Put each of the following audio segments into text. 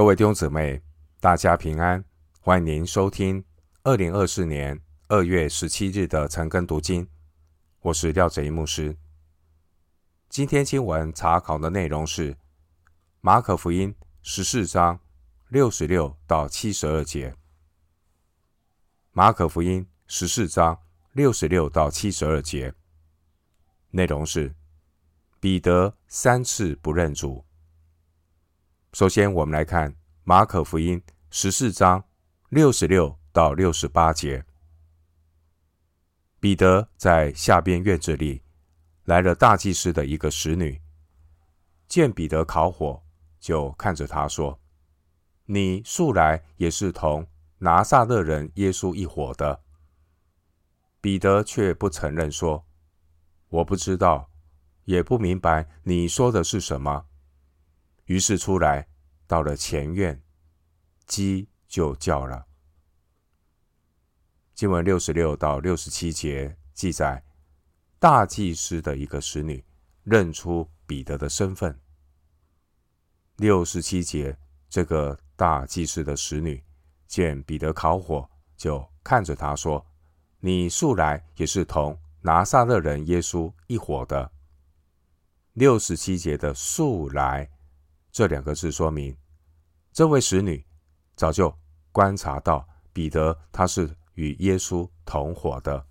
各位弟兄姊妹，大家平安！欢迎您收听二零二四年二月十七日的晨更读经。我是廖哲一牧师。今天经文查考的内容是马可福音十四章六十六到七十二节。马可福音十四章六十六到七十二节内容是彼得三次不认主。首先，我们来看马可福音十四章六十六到六十八节。彼得在下边院子里来了大祭司的一个使女，见彼得烤火，就看着他说：“你素来也是同拿撒勒人耶稣一伙的。”彼得却不承认，说：“我不知道，也不明白你说的是什么。”于是出来，到了前院，鸡就叫了。经文六十六到六十七节记载，大祭司的一个使女认出彼得的身份。六十七节，这个大祭司的使女见彼得烤火，就看着他说：“你素来也是同拿撒勒人耶稣一伙的。”六十七节的“素来”。这两个字说明，这位使女早就观察到彼得他是与耶稣同伙的。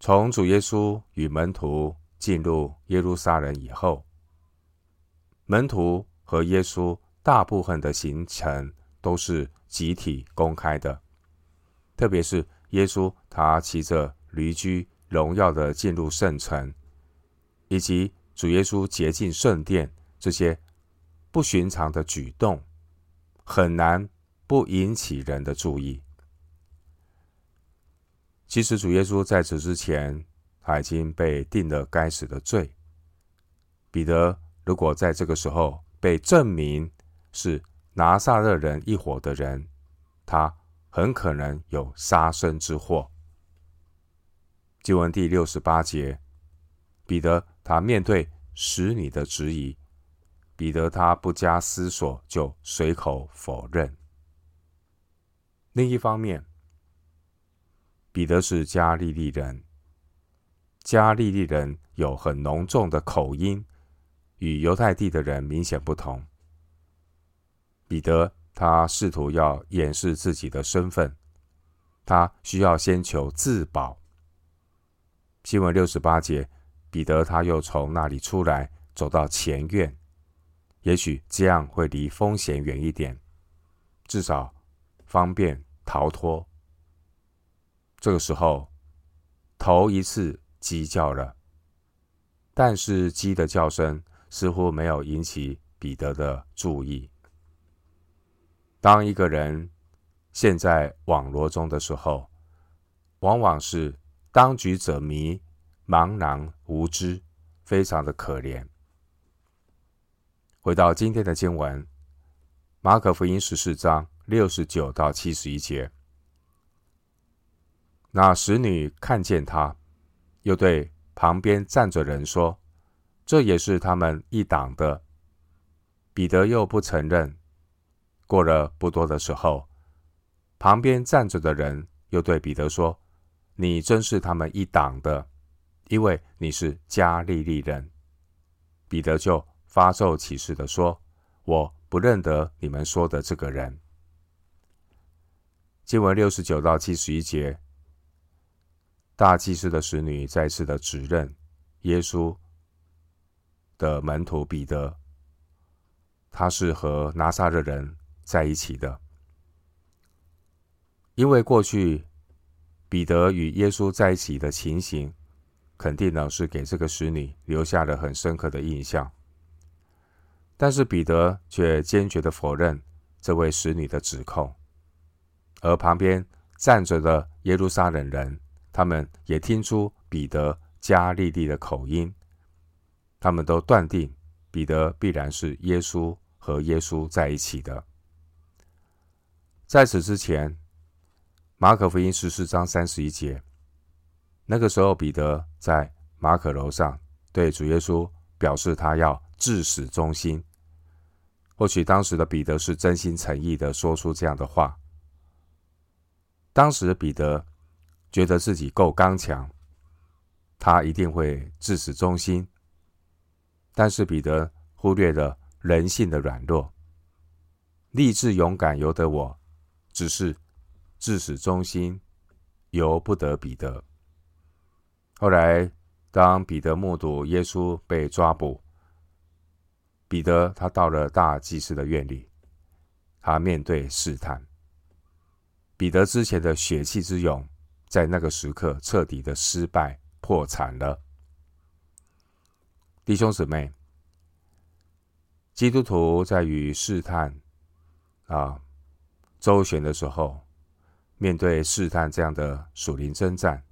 从主耶稣与门徒进入耶路撒冷以后，门徒和耶稣大部分的行程都是集体公开的，特别是耶稣他骑着驴驹荣耀的进入圣城，以及。主耶稣洁净圣殿，这些不寻常的举动，很难不引起人的注意。其实主耶稣在此之前，他已经被定了该死的罪。彼得如果在这个时候被证明是拿撒勒人一伙的人，他很可能有杀身之祸。经文第六十八节，彼得。他面对使女的质疑，彼得他不加思索就随口否认。另一方面，彼得是加利利人，加利利人有很浓重的口音，与犹太地的人明显不同。彼得他试图要掩饰自己的身份，他需要先求自保。新闻六十八节。彼得他又从那里出来，走到前院，也许这样会离风险远一点，至少方便逃脱。这个时候，头一次鸡叫了，但是鸡的叫声似乎没有引起彼得的注意。当一个人陷在网罗中的时候，往往是当局者迷。茫然无知，非常的可怜。回到今天的经文，马可福音十四章六十九到七十一节。那使女看见他，又对旁边站着人说：“这也是他们一党的。”彼得又不承认。过了不多的时候，旁边站着的人又对彼得说：“你真是他们一党的。”因为你是加利利人，彼得就发咒起誓的说：“我不认得你们说的这个人。”经文六十九到七十一节，大祭司的使女再次的指认耶稣的门徒彼得，他是和拿撒勒人在一起的，因为过去彼得与耶稣在一起的情形。肯定呢是给这个使女留下了很深刻的印象，但是彼得却坚决的否认这位使女的指控，而旁边站着的耶路撒冷人，他们也听出彼得加利利的口音，他们都断定彼得必然是耶稣和耶稣在一起的。在此之前，马可福音十四章三十一节。那个时候，彼得在马可楼上对主耶稣表示，他要至死忠心。或许当时的彼得是真心诚意的说出这样的话。当时彼得觉得自己够刚强，他一定会至死忠心。但是彼得忽略了人性的软弱，立志勇敢由得我，只是至死忠心由不得彼得。后来，当彼得目睹耶稣被抓捕，彼得他到了大祭司的院里，他面对试探。彼得之前的血气之勇，在那个时刻彻底的失败破产了。弟兄姊妹，基督徒在与试探啊周旋的时候，面对试探这样的属灵征战，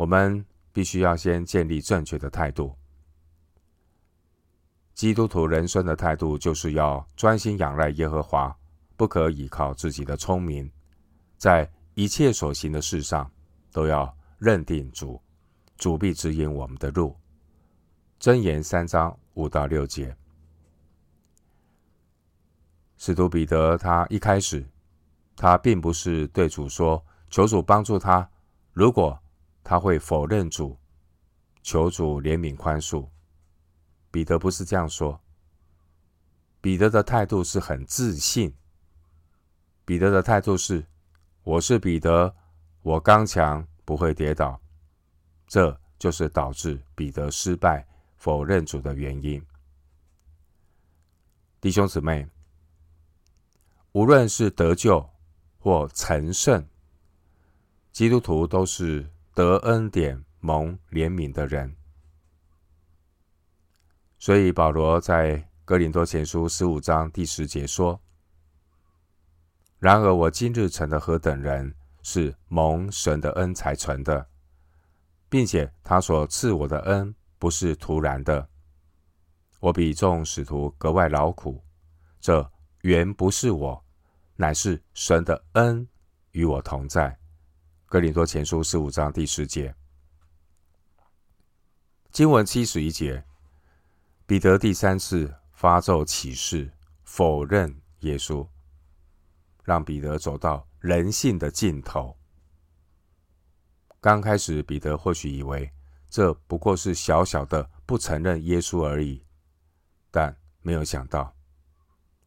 我们必须要先建立正确的态度。基督徒人生的态度，就是要专心仰赖耶和华，不可倚靠自己的聪明，在一切所行的事上，都要认定主，主必指引我们的路。箴言三章五到六节。使徒彼得他一开始，他并不是对主说，求主帮助他，如果他会否认主，求主怜悯宽恕。彼得不是这样说，彼得的态度是很自信。彼得的态度是：我是彼得，我刚强，不会跌倒。这就是导致彼得失败、否认主的原因。弟兄姊妹，无论是得救或成圣，基督徒都是得恩典、蒙怜悯的人。所以保罗在哥林多前书十五章第十节说：“然而我今日成了何等人，是蒙神的恩才成的，并且他所赐我的恩不是突然的。我比众使徒格外劳苦，这原不是我，乃是神的恩与我同在。”哥林多前书十五章第十节，经文七十一节。彼得第三次发咒起誓否认耶稣，让彼得走到人性的尽头。刚开始，彼得或许以为这不过是小小的不承认耶稣而已，但没有想到，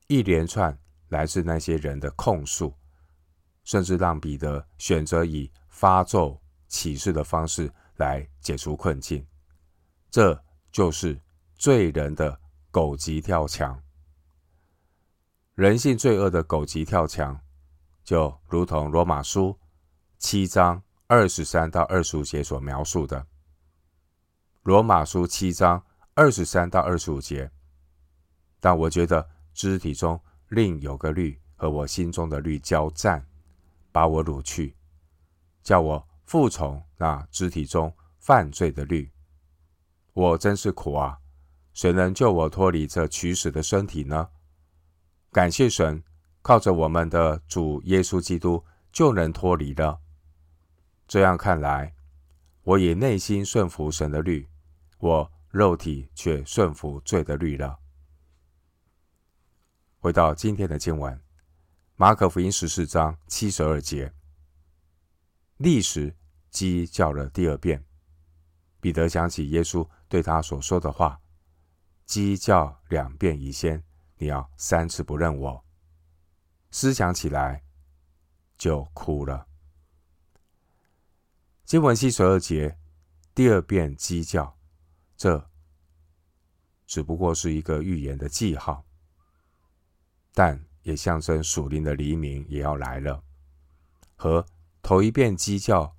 一连串来自那些人的控诉，甚至让彼得选择以发咒起誓的方式来解除困境。这就是。罪人的狗急跳墙，人性罪恶的狗急跳墙，就如同罗马书七章二十三到二十五节所描述的。罗马书七章二十三到二十五节，但我觉得肢体中另有个律和我心中的律交战，把我掳去，叫我服从那肢体中犯罪的律。我真是苦啊！谁能救我脱离这取死的身体呢？感谢神，靠着我们的主耶稣基督就能脱离了。这样看来，我以内心顺服神的律，我肉体却顺服罪的律了。回到今天的经文，马可福音十四章七十二节，立时鸡叫了第二遍，彼得想起耶稣对他所说的话。鸡叫两遍以先，你要三次不认我。思想起来就哭了。经文七十二节，第二遍鸡叫，这只不过是一个预言的记号，但也象征属灵的黎明也要来了。和头一遍鸡叫，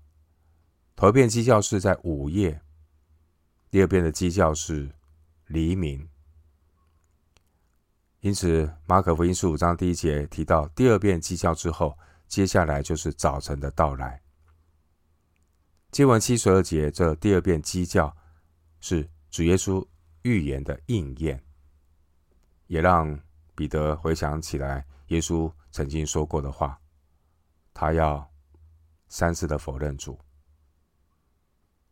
头一遍鸡叫是在午夜，第二遍的鸡叫是。黎明，因此马可福音十五章第一节提到第二遍鸡叫之后，接下来就是早晨的到来。经文七十二节，这第二遍鸡叫是主耶稣预言的应验，也让彼得回想起来耶稣曾经说过的话：他要三次的否认主。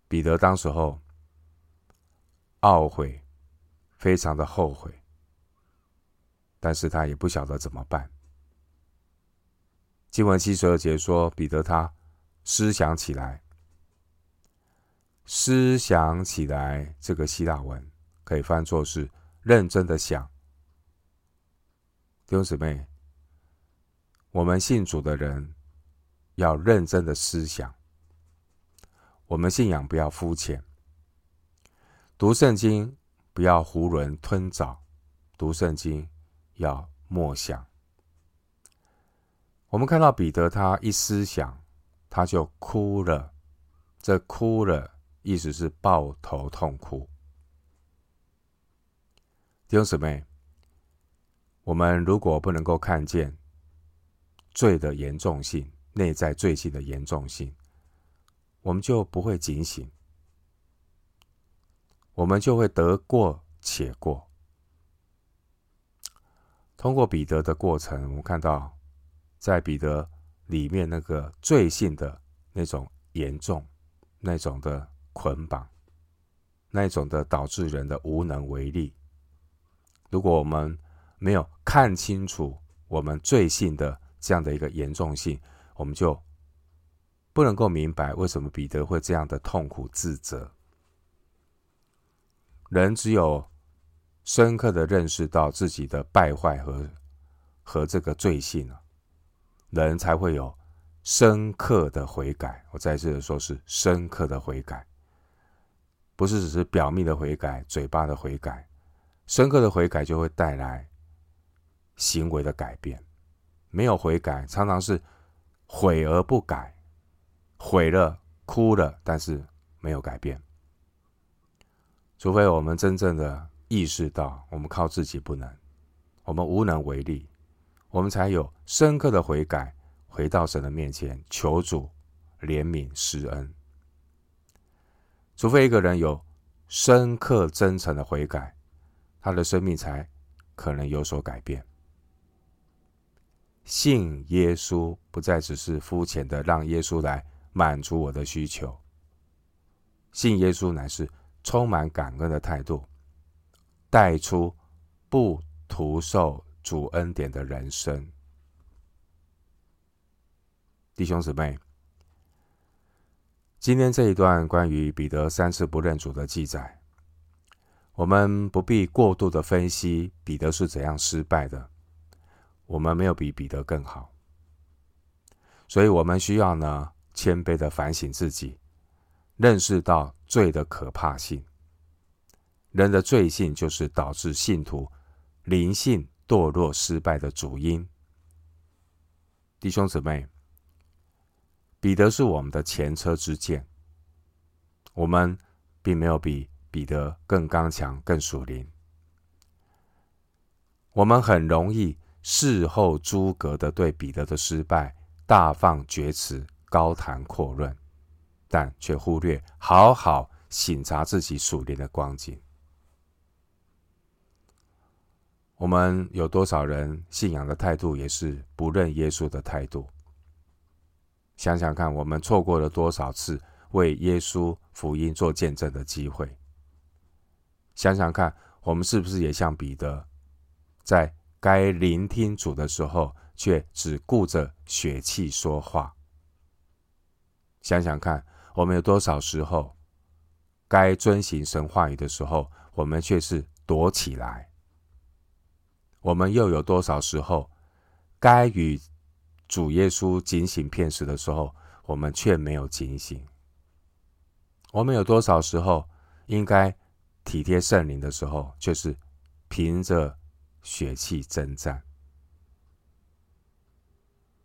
彼得当时候懊悔。非常的后悔，但是他也不晓得怎么办。经文七十二节说，彼得他思想起来，思想起来，这个希腊文可以翻作是认真的想。弟兄姊妹，我们信主的人要认真的思想，我们信仰不要肤浅，读圣经不要囫囵吞枣，读圣经要默想。我们看到彼得，他一思想，他就哭了。这哭了，意思是抱头痛哭。弟兄姊妹。我们如果不能够看见罪的严重性，内在罪性的严重性，我们就不会警醒，我们就会得过且过。通过彼得的过程，我们看到，在彼得里面那个罪性的那种严重、那种的捆绑、那种的导致人的无能为力。如果我们没有看清楚我们罪性的这样的一个严重性，我们就不能够明白为什么彼得会这样的痛苦自责。人只有深刻的认识到自己的败坏和和这个罪性啊，人才会有深刻的悔改。我在这里说是深刻的悔改，不是只是表面的悔改、嘴巴的悔改，深刻的悔改就会带来。行为的改变，没有悔改，常常是悔而不改，悔了哭了，但是没有改变。除非我们真正的意识到，我们靠自己不能，我们无能为力，我们才有深刻的悔改，回到神的面前求主怜悯施恩。除非一个人有深刻真诚的悔改，他的生命才可能有所改变。信耶稣不再只是肤浅的让耶稣来满足我的需求，信耶稣乃是充满感恩的态度，带出不徒受主恩典的人生。弟兄姊妹，今天这一段关于彼得三次不认主的记载，我们不必过度的分析彼得是怎样失败的。我们没有比彼得更好，所以我们需要呢谦卑的反省自己，认识到罪的可怕性。人的罪性就是导致信徒灵性堕落失败的主因。弟兄姊妹，彼得是我们的前车之鉴，我们并没有比彼得更刚强、更属灵，我们很容易。事后诸葛的对彼得的失败大放厥词、高谈阔论，但却忽略好好省察自己属灵的光景。我们有多少人信仰的态度也是不认耶稣的态度？想想看，我们错过了多少次为耶稣福音做见证的机会？想想看，我们是不是也像彼得，在该聆听主的时候，却只顾着血气说话。想想看，我们有多少时候该遵行神话语的时候，我们却是躲起来；我们又有多少时候该与主耶稣警醒片时的时候，我们却没有警醒？我们有多少时候应该体贴圣灵的时候，却是凭着血气征战。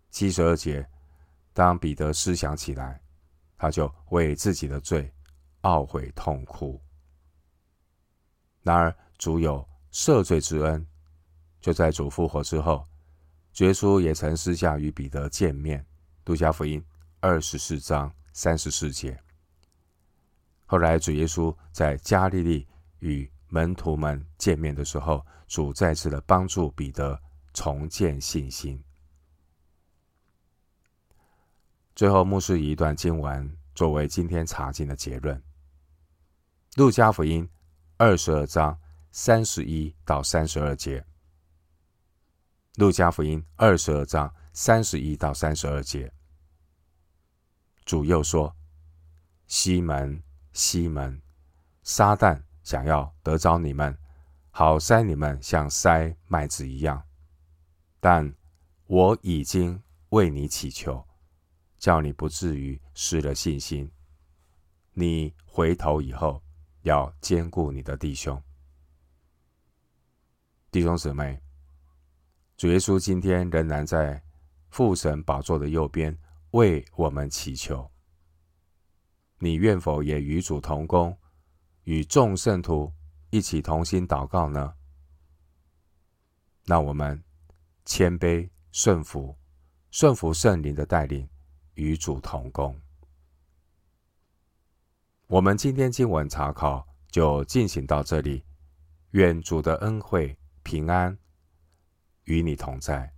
七十二节，当彼得思想起来，他就为自己的罪懊悔痛哭。然而主有赦罪之恩，就在主复活之后，主耶稣也曾私下与彼得见面。路加福音二十四章三十四节。后来主耶稣在加利利与门徒们见面的时候，主再次的帮助彼得重建信心。最后，牧师一段经文作为今天查经的结论：路加福音二十二章三十一到三十二节。路加福音二十二章三十一到三十二节，主又说：“西门，西门，撒旦想要得着你们，好筛你们像筛麦子一样。但我已经为你祈求，叫你不至于失了信心。你回头以后，要坚固你的弟兄。”弟兄姊妹，主耶稣今天仍然在父神宝座的右边为我们祈求。你愿否也与主同工，与众圣徒一起同心祷告呢？那我们谦卑顺服，顺服圣灵的带领，与主同工。我们今天经文查考就进行到这里，愿主的恩惠。平安与你同在。